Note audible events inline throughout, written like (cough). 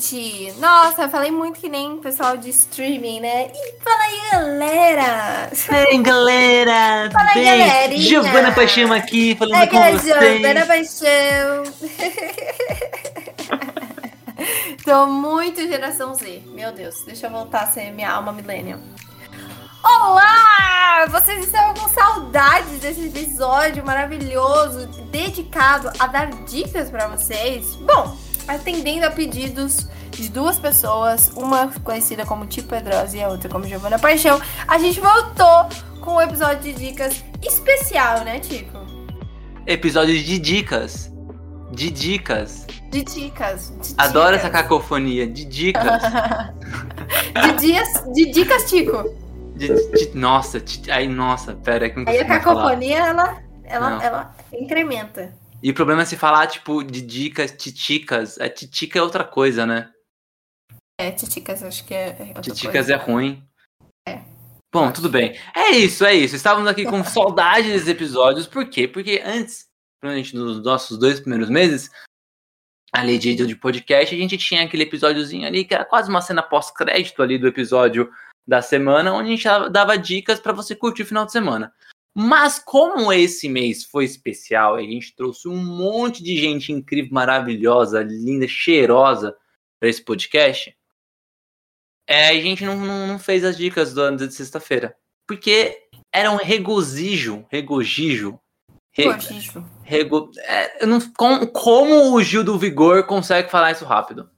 Gente! Nossa, falei muito que nem pessoal de streaming, né? E fala aí, galera! Fala aí, galera! (laughs) Fala aí, galerinha! Giovana Paixão aqui, falando é, com é vocês. Giovana Paixão! (laughs) Tô muito geração Z. Meu Deus, deixa eu voltar a ser minha alma millennial. Olá! Vocês estão com saudades desse episódio maravilhoso dedicado a dar dicas para vocês? Bom, atendendo a pedidos de duas pessoas, uma conhecida como Tipo Pedrosa e a outra como Giovana Paixão, a gente voltou com um episódio de dicas especial, né, Tico? Episódio de dicas. De dicas. De dicas. De Adoro dicas. essa cacofonia. De dicas. (laughs) de, dias, de dicas, Tico. De, de, nossa, aí, nossa, pera, que não Aí a cacofonia, falar. ela, ela, ela incrementa. E o problema é se falar, tipo, de dicas, titicas. A titica é outra coisa, né? É, titicas acho que é. outra titicas coisa. é ruim. É. Bom, tudo bem. É isso, é isso. Estávamos aqui com (laughs) saudade desses episódios. Por quê? Porque antes, provavelmente nos nossos dois primeiros meses, ali de, de podcast, a gente tinha aquele episódiozinho ali que era quase uma cena pós-crédito ali do episódio da semana, onde a gente dava dicas para você curtir o final de semana. Mas como esse mês foi especial, a gente trouxe um monte de gente incrível, maravilhosa, linda, cheirosa para esse podcast. É, a gente não, não, não, fez as dicas do ano de sexta-feira. Porque era um regozijo, regozijo. Regozijo. Rego, é, não, com, como o Gil do Vigor consegue falar isso rápido?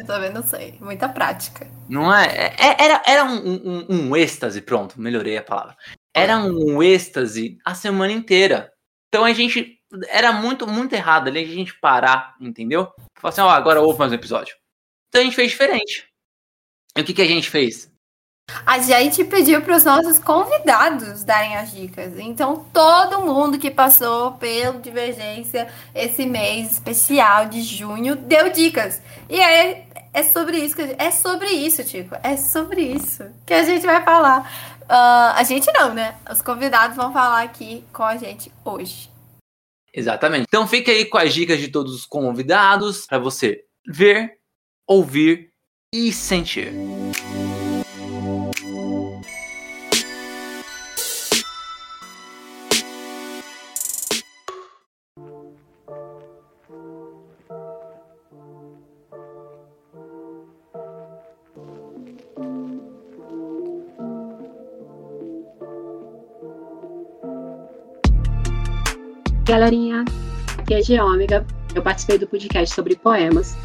Eu também não sei. Muita prática. Não é? é era era um, um, um êxtase, pronto, melhorei a palavra era um êxtase a semana inteira. Então a gente. Era muito, muito errado ali a gente parar, entendeu? Falar assim, ó, oh, agora ouve mais um episódio. Então a gente fez diferente. E o que, que a gente fez? A gente pediu para os nossos convidados darem as dicas. Então, todo mundo que passou pelo Divergência esse mês especial de junho deu dicas. E é, é sobre isso é sobre isso, Tico. É sobre isso que a gente vai falar. Uh, a gente não, né? Os convidados vão falar aqui com a gente hoje. Exatamente. Então fique aí com as dicas de todos os convidados para você ver, ouvir e sentir. Galerinha, aqui é Geômega. Eu participei do podcast sobre poemas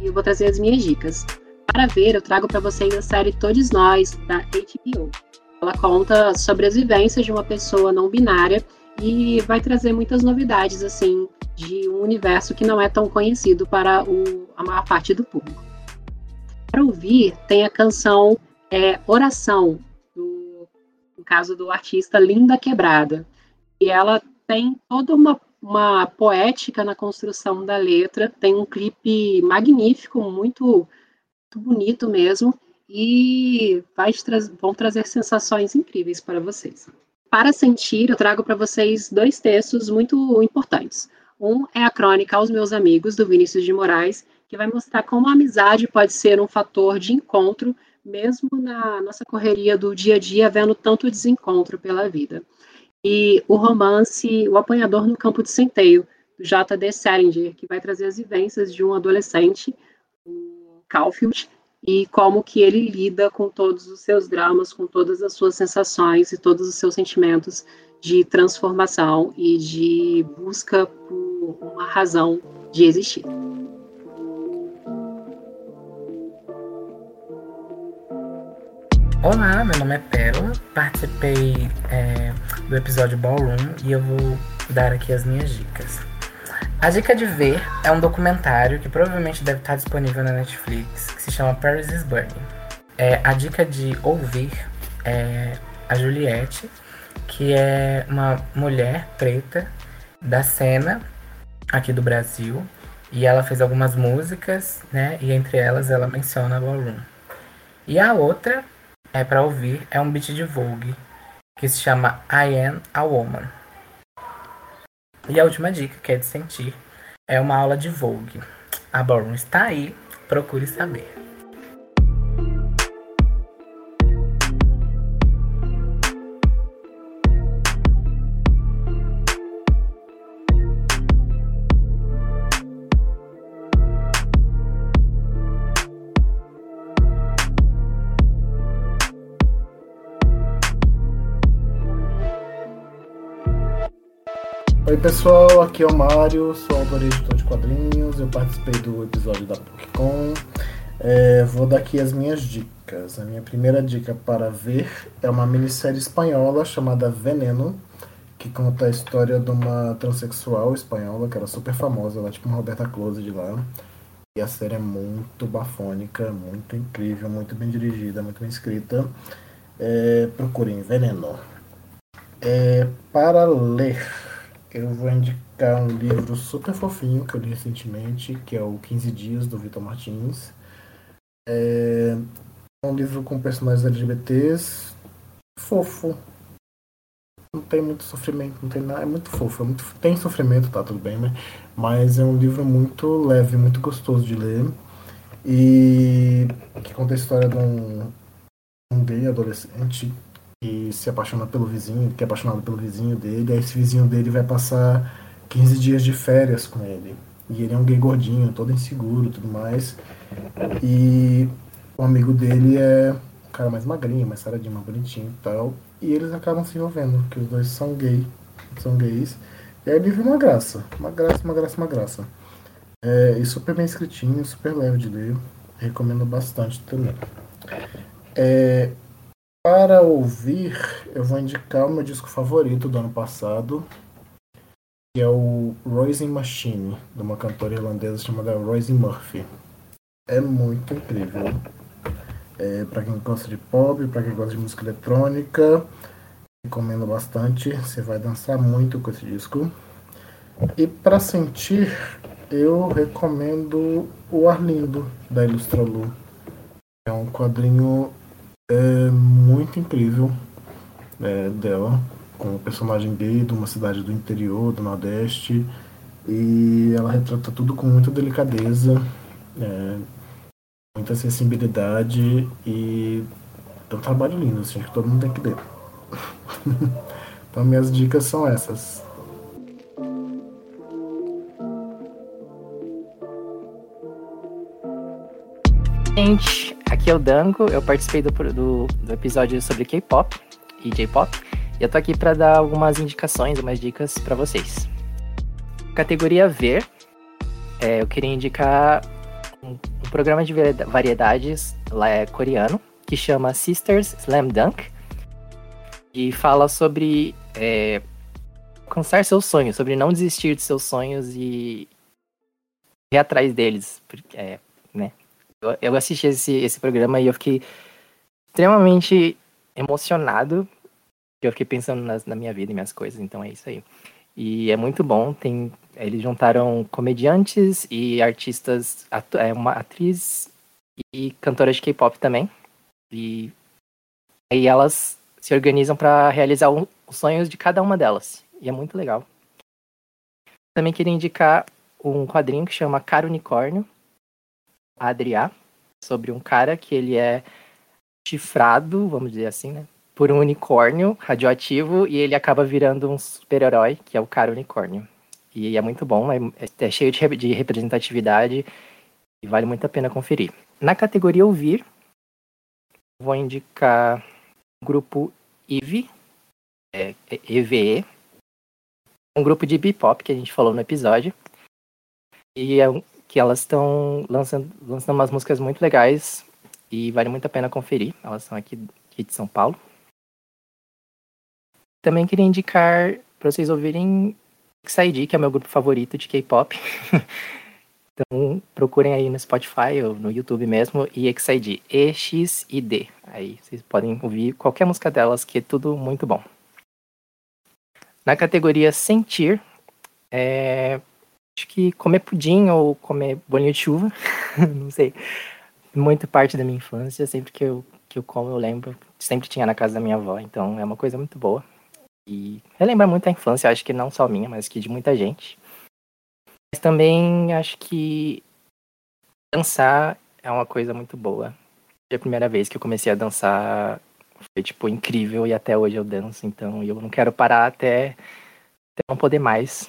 e eu vou trazer as minhas dicas. Para ver, eu trago para vocês a série Todos Nós, da HBO. Ela conta sobre as vivências de uma pessoa não binária e vai trazer muitas novidades, assim, de um universo que não é tão conhecido para o, a maior parte do público. Para ouvir, tem a canção é, Oração, do, no caso do artista Linda Quebrada. E ela tem toda uma, uma poética na construção da letra, tem um clipe magnífico, muito, muito bonito mesmo, e vai tra vão trazer sensações incríveis para vocês. Para sentir, eu trago para vocês dois textos muito importantes. Um é a crônica aos meus amigos, do Vinícius de Moraes, que vai mostrar como a amizade pode ser um fator de encontro, mesmo na nossa correria do dia a dia, vendo tanto desencontro pela vida e o romance O Apanhador no Campo de Centeio, do J.D. Salinger, que vai trazer as vivências de um adolescente, o Caulfield, e como que ele lida com todos os seus dramas, com todas as suas sensações e todos os seus sentimentos de transformação e de busca por uma razão de existir. Olá, meu nome é Pérola, participei é, do episódio Ballroom e eu vou dar aqui as minhas dicas. A dica de ver é um documentário que provavelmente deve estar disponível na Netflix, que se chama Paris is Burning. É, a dica de ouvir é a Juliette, que é uma mulher preta da cena aqui do Brasil. E ela fez algumas músicas, né? E entre elas ela menciona Ballroom. E a outra é para ouvir é um beat de Vogue que se chama I Am a Woman. E a última dica, que é de sentir, é uma aula de Vogue. A Ballroom está aí, procure saber. Oi pessoal, aqui é o Mário, sou autor e editor de quadrinhos, eu participei do episódio da PUCCON. É, vou dar aqui as minhas dicas. A minha primeira dica para ver é uma minissérie espanhola chamada Veneno, que conta a história de uma transexual espanhola que era super famosa, ela é tipo uma Roberta Close de lá. E a série é muito bafônica, muito incrível, muito bem dirigida, muito bem escrita. É, procurem Veneno. É, para ler eu vou indicar um livro super fofinho que eu li recentemente, que é o 15 Dias, do Vitor Martins. É um livro com personagens LGBTs fofo. Não tem muito sofrimento, não tem nada. É muito fofo, é muito, tem sofrimento, tá tudo bem, né? mas é um livro muito leve, muito gostoso de ler. E que conta a história de um, um gay adolescente que se apaixona pelo vizinho, que é apaixonado pelo vizinho dele, aí esse vizinho dele vai passar 15 dias de férias com ele. E ele é um gay gordinho, todo inseguro tudo mais. E o amigo dele é um cara mais magrinho, mais saradinho, mais bonitinho e tal. E eles acabam se envolvendo, porque os dois são gay, são gays. E aí é uma graça, uma graça, uma graça, uma graça. É, e super bem escritinho, super leve de ler. Recomendo bastante também. É, para ouvir, eu vou indicar o meu disco favorito do ano passado, que é o Roisin Machine, de uma cantora irlandesa chamada Roisin Murphy. É muito incrível. É, para quem gosta de pop, para quem gosta de música eletrônica, recomendo bastante. Você vai dançar muito com esse disco. E para sentir, eu recomendo o Arlindo da Ilustralu. É um quadrinho é muito incrível é, dela, com o personagem gay de uma cidade do interior, do Nordeste, e ela retrata tudo com muita delicadeza, é, muita sensibilidade e é um trabalho lindo, assim, que todo mundo tem que ler. (laughs) então minhas dicas são essas. Gente, aqui é o Dango, eu participei do, do, do episódio sobre K-pop e J-pop, e eu tô aqui para dar algumas indicações, umas dicas para vocês. Categoria Ver, é, eu queria indicar um, um, programa de variedades lá é coreano, que chama Sisters Slam Dunk, e fala sobre é, alcançar seus sonhos, sobre não desistir de seus sonhos e ir atrás deles, porque, é, né? Eu, assisti esse, esse programa e eu fiquei extremamente emocionado. Eu fiquei pensando nas, na minha vida e minhas coisas, então é isso aí. E é muito bom. Tem, eles juntaram comediantes e artistas, atu, é uma atriz e cantora de K-pop também. E aí elas se organizam para realizar um, os sonhos de cada uma delas. E é muito legal. Também queria indicar um quadrinho que chama Caro Unicórnio, Adriá, sobre um cara que ele é chifrado, vamos dizer assim, né? Por um unicórnio radioativo e ele acaba virando um super-herói, que é o cara unicórnio. E é muito bom, é, é cheio de, de representatividade e vale muito a pena conferir. Na categoria Ouvir, vou indicar o grupo IVE, é, é EVE, um grupo de bebop que a gente falou no episódio. E é um, que elas estão lançando, lançando umas músicas muito legais e vale muito a pena conferir. Elas são aqui, aqui de São Paulo. Também queria indicar para vocês ouvirem XID, que é meu grupo favorito de K-pop. (laughs) então procurem aí no Spotify ou no YouTube mesmo, e XID, E-X-I-D. Aí vocês podem ouvir qualquer música delas, que é tudo muito bom. Na categoria Sentir, é, acho que comer pudim ou comer bolinho de chuva, (laughs) não sei. Muito parte da minha infância, sempre que eu, que eu como eu lembro, sempre tinha na casa da minha avó, então é uma coisa muito boa. E relembra muito a infância, acho que não só minha, mas que de muita gente. Mas também acho que dançar é uma coisa muito boa. A primeira vez que eu comecei a dançar foi, tipo, incrível e até hoje eu danço, então eu não quero parar até, até não poder mais.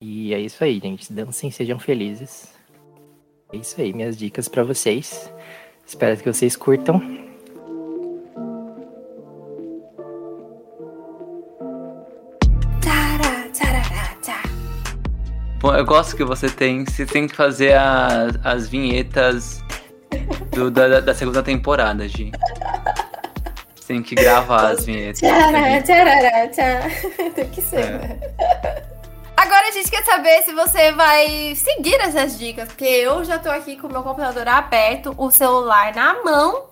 E é isso aí, gente. Dancem, sejam felizes. É isso aí, minhas dicas para vocês. Espero que vocês curtam. Tá. Bom, eu gosto que você tem. Você tem que fazer a- as vinhetas do- da, da segunda temporada, Gi. Você tem que gravar as vinhetas. Tarará, tarará, tá. (laughs) Tem que ser, É. né? Gente quer saber se você vai seguir essas dicas, porque eu já tô aqui com o meu computador aberto, o celular na mão,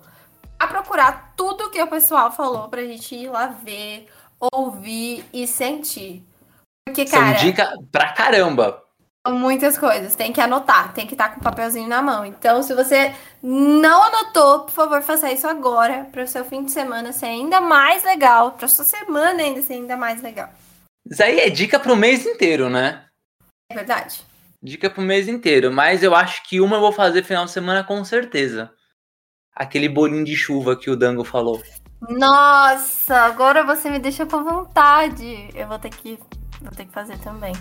a procurar tudo que o pessoal falou pra gente ir lá ver, ouvir e sentir. Porque, São cara, dica pra caramba. são muitas coisas, tem que anotar, tem que estar com o papelzinho na mão. Então, se você não anotou, por favor, faça isso agora, para o seu fim de semana ser ainda mais legal, para sua semana ainda ser ainda mais legal. Isso aí é dica pro mês inteiro, né? É verdade? Dica pro mês inteiro. Mas eu acho que uma eu vou fazer final de semana com certeza. Aquele bolinho de chuva que o Dango falou. Nossa, agora você me deixa com vontade. Eu vou ter que, vou ter que fazer também.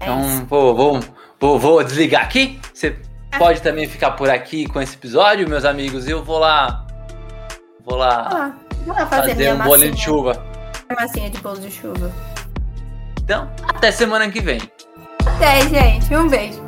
É Então, isso. vou, vou, vou, vou desligar aqui. Você pode também ficar por aqui com esse episódio, meus amigos. Eu vou lá. Vou lá Ah, vou lá fazer, fazer um bolinho de chuva. massinha de bolo de chuva. Então, até semana que vem. Até, gente. Um beijo.